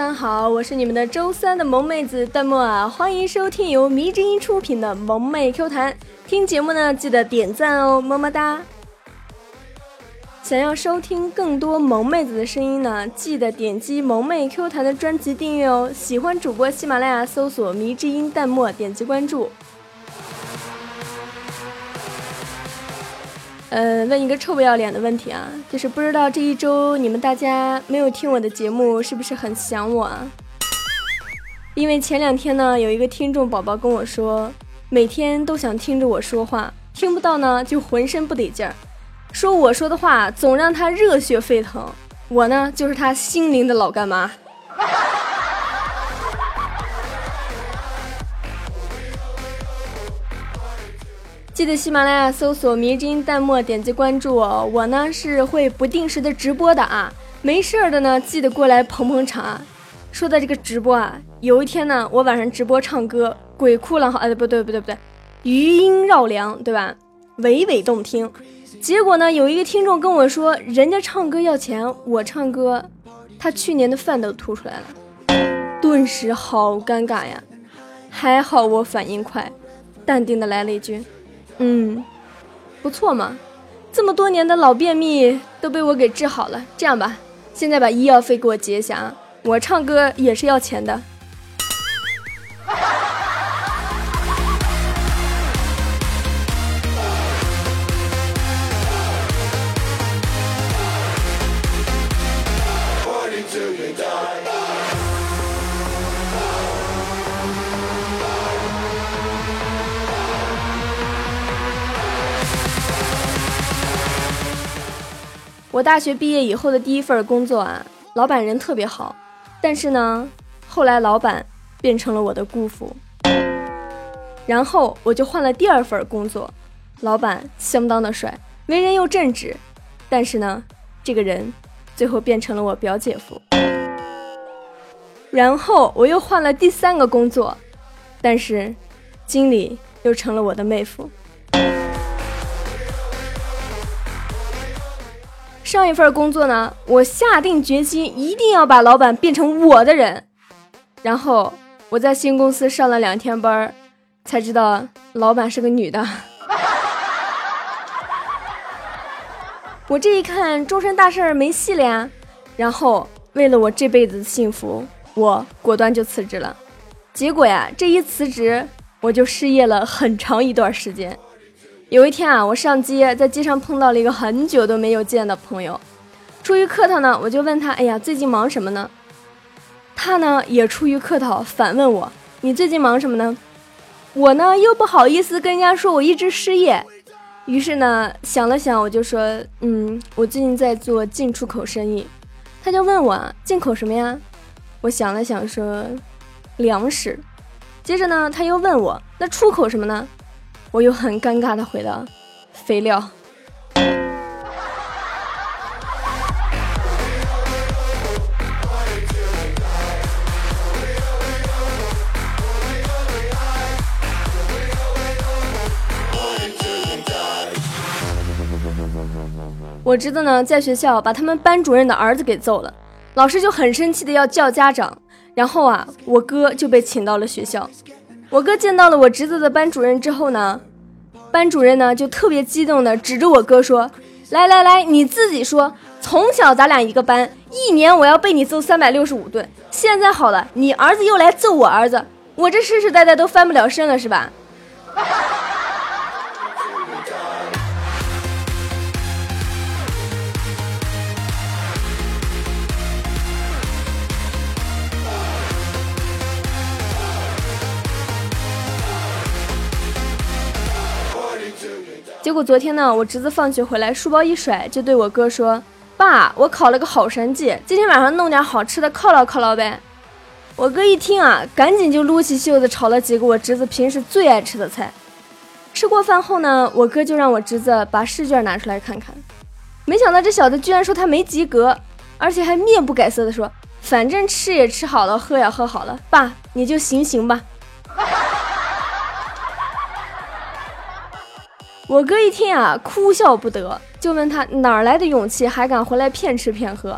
大家好，我是你们的周三的萌妹子弹幕啊，欢迎收听由迷之音出品的萌妹 Q 弹。听节目呢，记得点赞哦，么么哒。想要收听更多萌妹子的声音呢，记得点击萌妹 Q 弹的专辑订阅哦。喜欢主播，喜马拉雅搜索迷之音弹幕，点击关注。呃，问一个臭不要脸的问题啊，就是不知道这一周你们大家没有听我的节目，是不是很想我啊？因为前两天呢，有一个听众宝宝跟我说，每天都想听着我说话，听不到呢就浑身不得劲儿，说我说的话总让他热血沸腾。我呢，就是他心灵的老干妈。记得喜马拉雅搜索“迷之音弹幕”，点击关注哦。我呢是会不定时的直播的啊，没事儿的呢记得过来捧捧场。说到这个直播啊，有一天呢我晚上直播唱歌，鬼哭狼嚎，哎不对不对不对，余音绕梁，对吧？娓娓动听。结果呢有一个听众跟我说，人家唱歌要钱，我唱歌，他去年的饭都吐出来了，顿时好尴尬呀。还好我反应快，淡定的来了一句。嗯，不错嘛，这么多年的老便秘都被我给治好了。这样吧，现在把医药费给我结一下啊，我唱歌也是要钱的。我大学毕业以后的第一份工作啊，老板人特别好，但是呢，后来老板变成了我的姑父，然后我就换了第二份工作，老板相当的帅，为人又正直，但是呢，这个人最后变成了我表姐夫，然后我又换了第三个工作，但是经理又成了我的妹夫。上一份工作呢，我下定决心一定要把老板变成我的人。然后我在新公司上了两天班，才知道老板是个女的。我这一看，终身大事儿没戏了呀。然后为了我这辈子的幸福，我果断就辞职了。结果呀，这一辞职，我就失业了很长一段时间。有一天啊，我上街，在街上碰到了一个很久都没有见的朋友。出于客套呢，我就问他：“哎呀，最近忙什么呢？”他呢也出于客套反问我：“你最近忙什么呢？”我呢又不好意思跟人家说我一直失业，于是呢想了想，我就说：“嗯，我最近在做进出口生意。”他就问我：“进口什么呀？”我想了想说：“粮食。”接着呢他又问我：“那出口什么呢？”我又很尴尬的回答：“肥料。”我侄子呢，在学校把他们班主任的儿子给揍了，老师就很生气的要叫家长，然后啊，我哥就被请到了学校。我哥见到了我侄子的班主任之后呢，班主任呢就特别激动的指着我哥说：“来来来，你自己说，从小咱俩一个班，一年我要被你揍三百六十五顿。现在好了，你儿子又来揍我儿子，我这世世代代都翻不了身了，是吧？”结果昨天呢，我侄子放学回来，书包一甩，就对我哥说：“爸，我考了个好成绩，今天晚上弄点好吃的犒劳犒劳呗。”我哥一听啊，赶紧就撸起袖子炒了几个我侄子平时最爱吃的菜。吃过饭后呢，我哥就让我侄子把试卷拿出来看看。没想到这小子居然说他没及格，而且还面不改色的说：“反正吃也吃好了，喝也喝好了，爸你就行行吧。”我哥一听啊，哭笑不得，就问他哪儿来的勇气，还敢回来骗吃骗喝。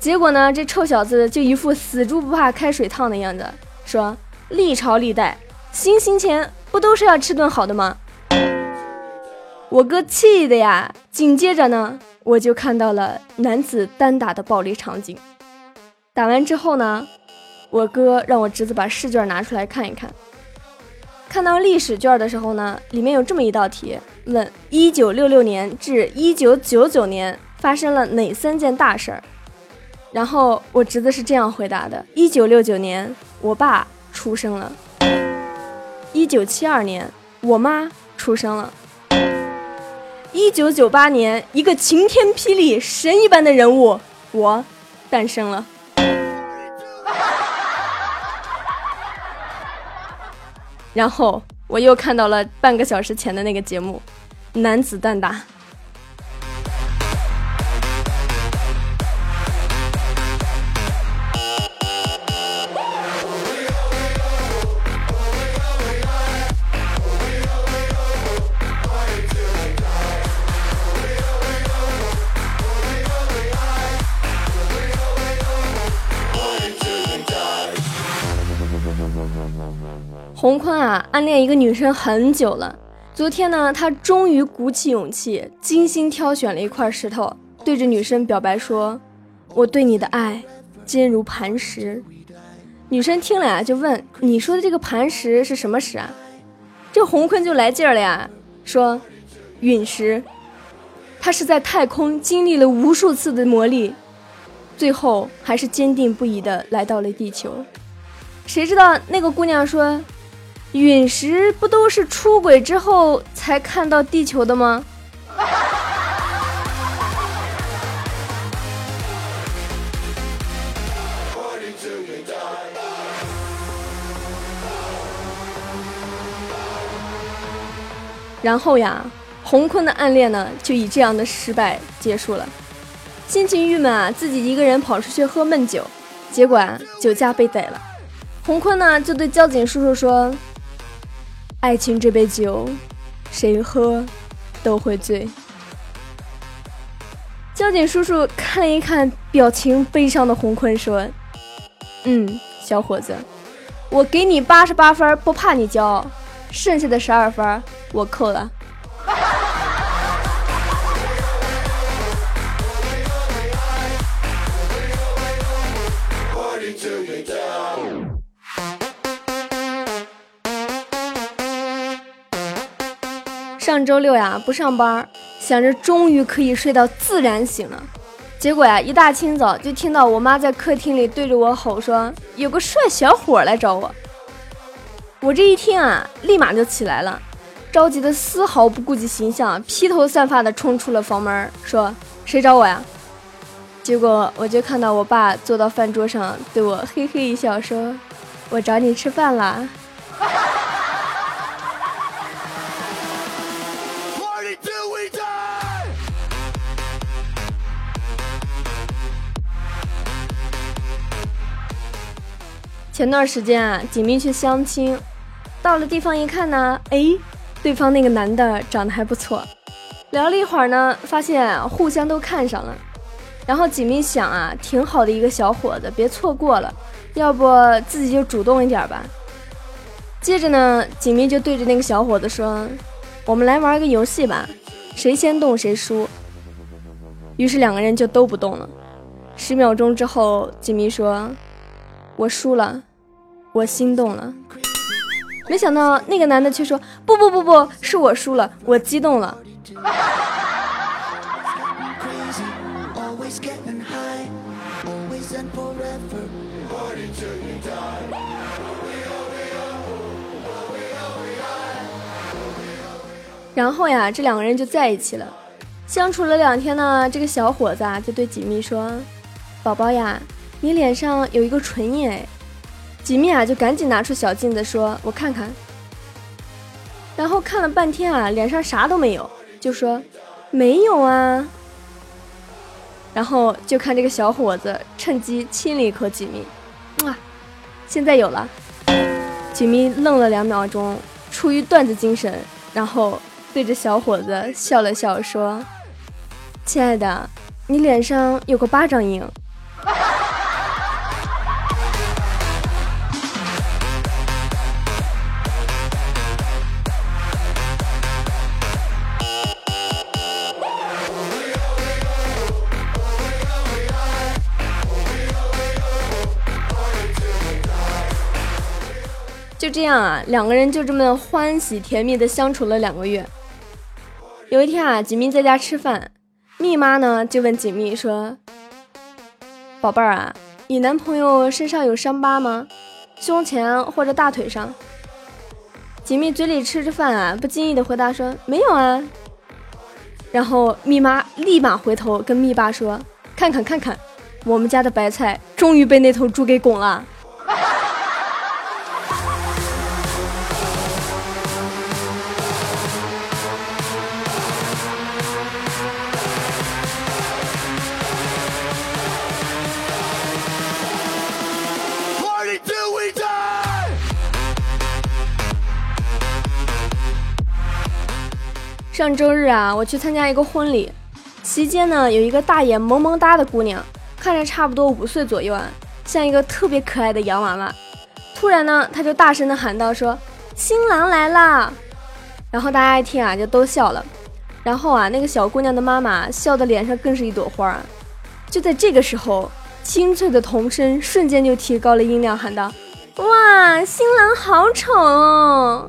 结果呢，这臭小子就一副死猪不怕开水烫的样子，说历朝历代行刑前不都是要吃顿好的吗？我哥气的呀！紧接着呢，我就看到了男子单打的暴力场景。打完之后呢，我哥让我侄子把试卷拿出来看一看。看到历史卷的时候呢，里面有这么一道题，问一九六六年至一九九九年发生了哪三件大事儿。然后我侄子是这样回答的：一九六九年，我爸出生了；一九七二年，我妈出生了；一九九八年，一个晴天霹雳、神一般的人物，我诞生了。然后我又看到了半个小时前的那个节目，男子单打。洪坤啊，暗恋一个女生很久了。昨天呢，他终于鼓起勇气，精心挑选了一块石头，对着女生表白说：“我对你的爱坚如磐石。”女生听了呀，就问：“你说的这个磐石是什么石啊？”这洪坤就来劲儿了呀，说：“陨石。他是在太空经历了无数次的磨砺，最后还是坚定不移的来到了地球。谁知道那个姑娘说。”陨石不都是出轨之后才看到地球的吗？然后呀，洪坤的暗恋呢，就以这样的失败结束了。心情郁闷啊，自己一个人跑出去喝闷酒，结果啊，酒驾被逮了。洪坤呢，就对交警叔叔说。爱情这杯酒，谁喝都会醉。交警叔叔看了一看表情悲伤的洪坤，说：“嗯，小伙子，我给你八十八分，不怕你骄傲，剩下的十二分我扣了。”上周六呀，不上班，想着终于可以睡到自然醒了。结果呀，一大清早就听到我妈在客厅里对着我吼说：“有个帅小伙来找我。”我这一听啊，立马就起来了，着急的丝毫不顾及形象，披头散发的冲出了房门，说：“谁找我呀？”结果我就看到我爸坐到饭桌上，对我嘿嘿一笑，说：“我找你吃饭啦。”前段时间啊，锦觅去相亲，到了地方一看呢，哎，对方那个男的长得还不错，聊了一会儿呢，发现互相都看上了。然后锦觅想啊，挺好的一个小伙子，别错过了，要不自己就主动一点吧。接着呢，锦觅就对着那个小伙子说：“我们来玩个游戏吧，谁先动谁输。”于是两个人就都不动了。十秒钟之后，锦觅说：“我输了。”我心动了，没想到那个男的却说：“不不不不，是我输了，我激动了。”然后呀，这两个人就在一起了。相处了两天呢，这个小伙子啊就对锦觅说：“宝宝呀，你脸上有一个唇印哎。”吉米啊，就赶紧拿出小镜子说：“我看看。”然后看了半天啊，脸上啥都没有，就说：“没有啊。”然后就看这个小伙子趁机亲了一口吉米，哇，现在有了。吉米愣了两秒钟，出于段子精神，然后对着小伙子笑了笑，说：“亲爱的，你脸上有个巴掌印。”就这样啊，两个人就这么欢喜甜蜜的相处了两个月。有一天啊，锦觅在家吃饭，蜜妈呢就问锦觅说：“宝贝儿啊，你男朋友身上有伤疤吗？胸前或者大腿上？”锦觅嘴里吃着饭啊，不经意的回答说：“没有啊。”然后蜜妈立马回头跟蜜爸说：“看看看看，我们家的白菜终于被那头猪给拱了。”上周日啊，我去参加一个婚礼，席间呢有一个大眼萌萌哒的姑娘，看着差不多五岁左右啊，像一个特别可爱的洋娃娃。突然呢，她就大声的喊道：“说新郎来啦！”然后大家一听啊，就都笑了。然后啊，那个小姑娘的妈妈笑的脸上更是一朵花。就在这个时候，清脆的童声瞬间就提高了音量，喊道：“哇，新郎好丑哦！”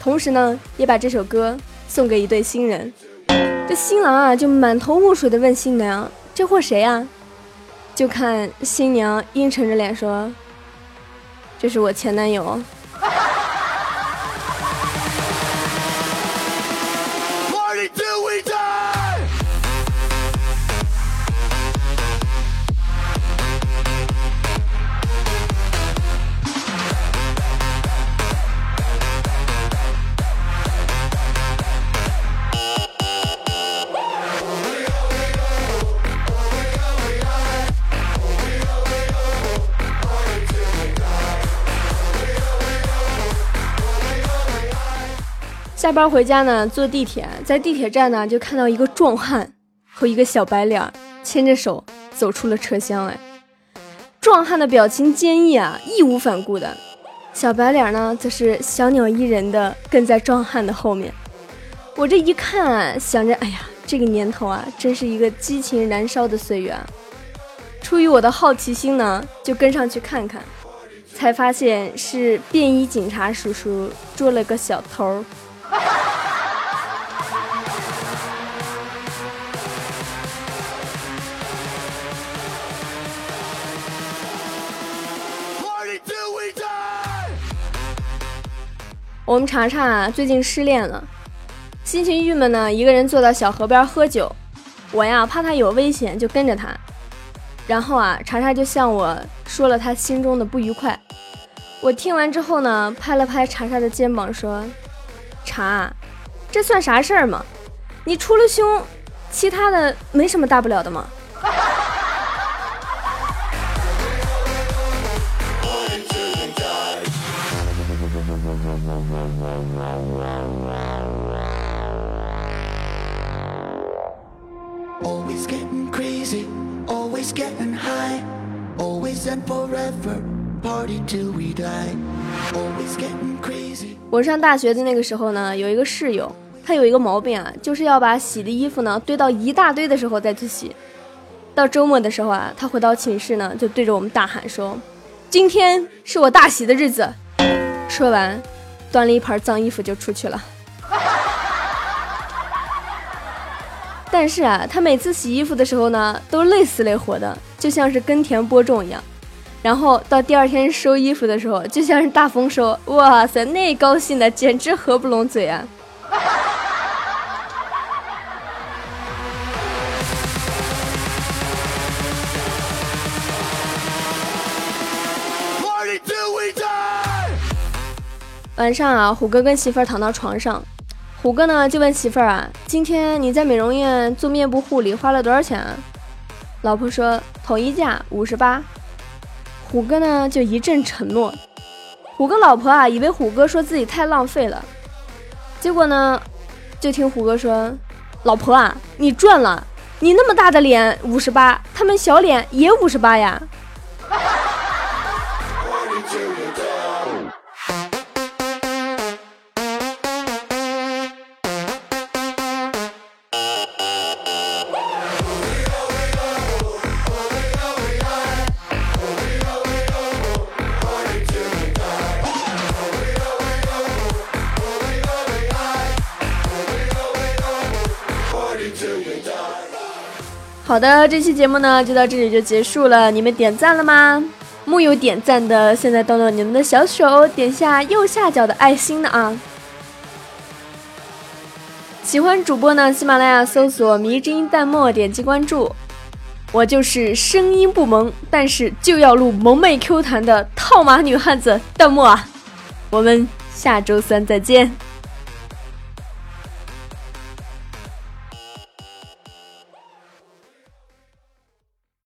同时呢，也把这首歌送给一对新人。这新郎啊，就满头雾水的问新娘：“这货谁啊？”就看新娘阴沉着脸说：“这是我前男友。”下班回家呢，坐地铁，在地铁站呢，就看到一个壮汉和一个小白脸牵着手走出了车厢。哎，壮汉的表情坚毅啊，义无反顾的；小白脸呢，则是小鸟依人的跟在壮汉的后面。我这一看，想着，哎呀，这个年头啊，真是一个激情燃烧的岁月。出于我的好奇心呢，就跟上去看看，才发现是便衣警察叔叔捉了个小偷。我们查查最近失恋了，心情郁闷呢，一个人坐到小河边喝酒。我呀怕他有危险，就跟着他。然后啊，查查就向我说了他心中的不愉快。我听完之后呢，拍了拍查查的肩膀说。查，这算啥事儿吗？你除了凶，其他的没什么大不了的吗？Party till we die, always getting crazy. 我上大学的那个时候呢，有一个室友，他有一个毛病啊，就是要把洗的衣服呢堆到一大堆的时候再去洗。到周末的时候啊，他回到寝室呢，就对着我们大喊说：“今天是我大喜的日子。”说完，端了一盘脏衣服就出去了。但是啊，他每次洗衣服的时候呢，都累死累活的，就像是耕田播种一样。然后到第二天收衣服的时候，就像是大丰收，哇塞，那高兴的简直合不拢嘴啊！晚上啊，虎哥跟媳妇儿躺到床上，虎哥呢就问媳妇儿啊：“今天你在美容院做面部护理花了多少钱啊？”老婆说：“统一价五十八。”虎哥呢就一阵承诺。虎哥老婆啊以为虎哥说自己太浪费了，结果呢就听虎哥说：“老婆啊，你赚了，你那么大的脸五十八，他们小脸也五十八呀。”好的，这期节目呢就到这里就结束了。你们点赞了吗？木有点赞的，现在动动你们的小手，点下右下角的爱心的啊！喜欢主播呢，喜马拉雅搜索“迷之音弹幕”，点击关注。我就是声音不萌，但是就要录萌妹 Q 弹的套马女汉子弹幕啊！我们下周三再见。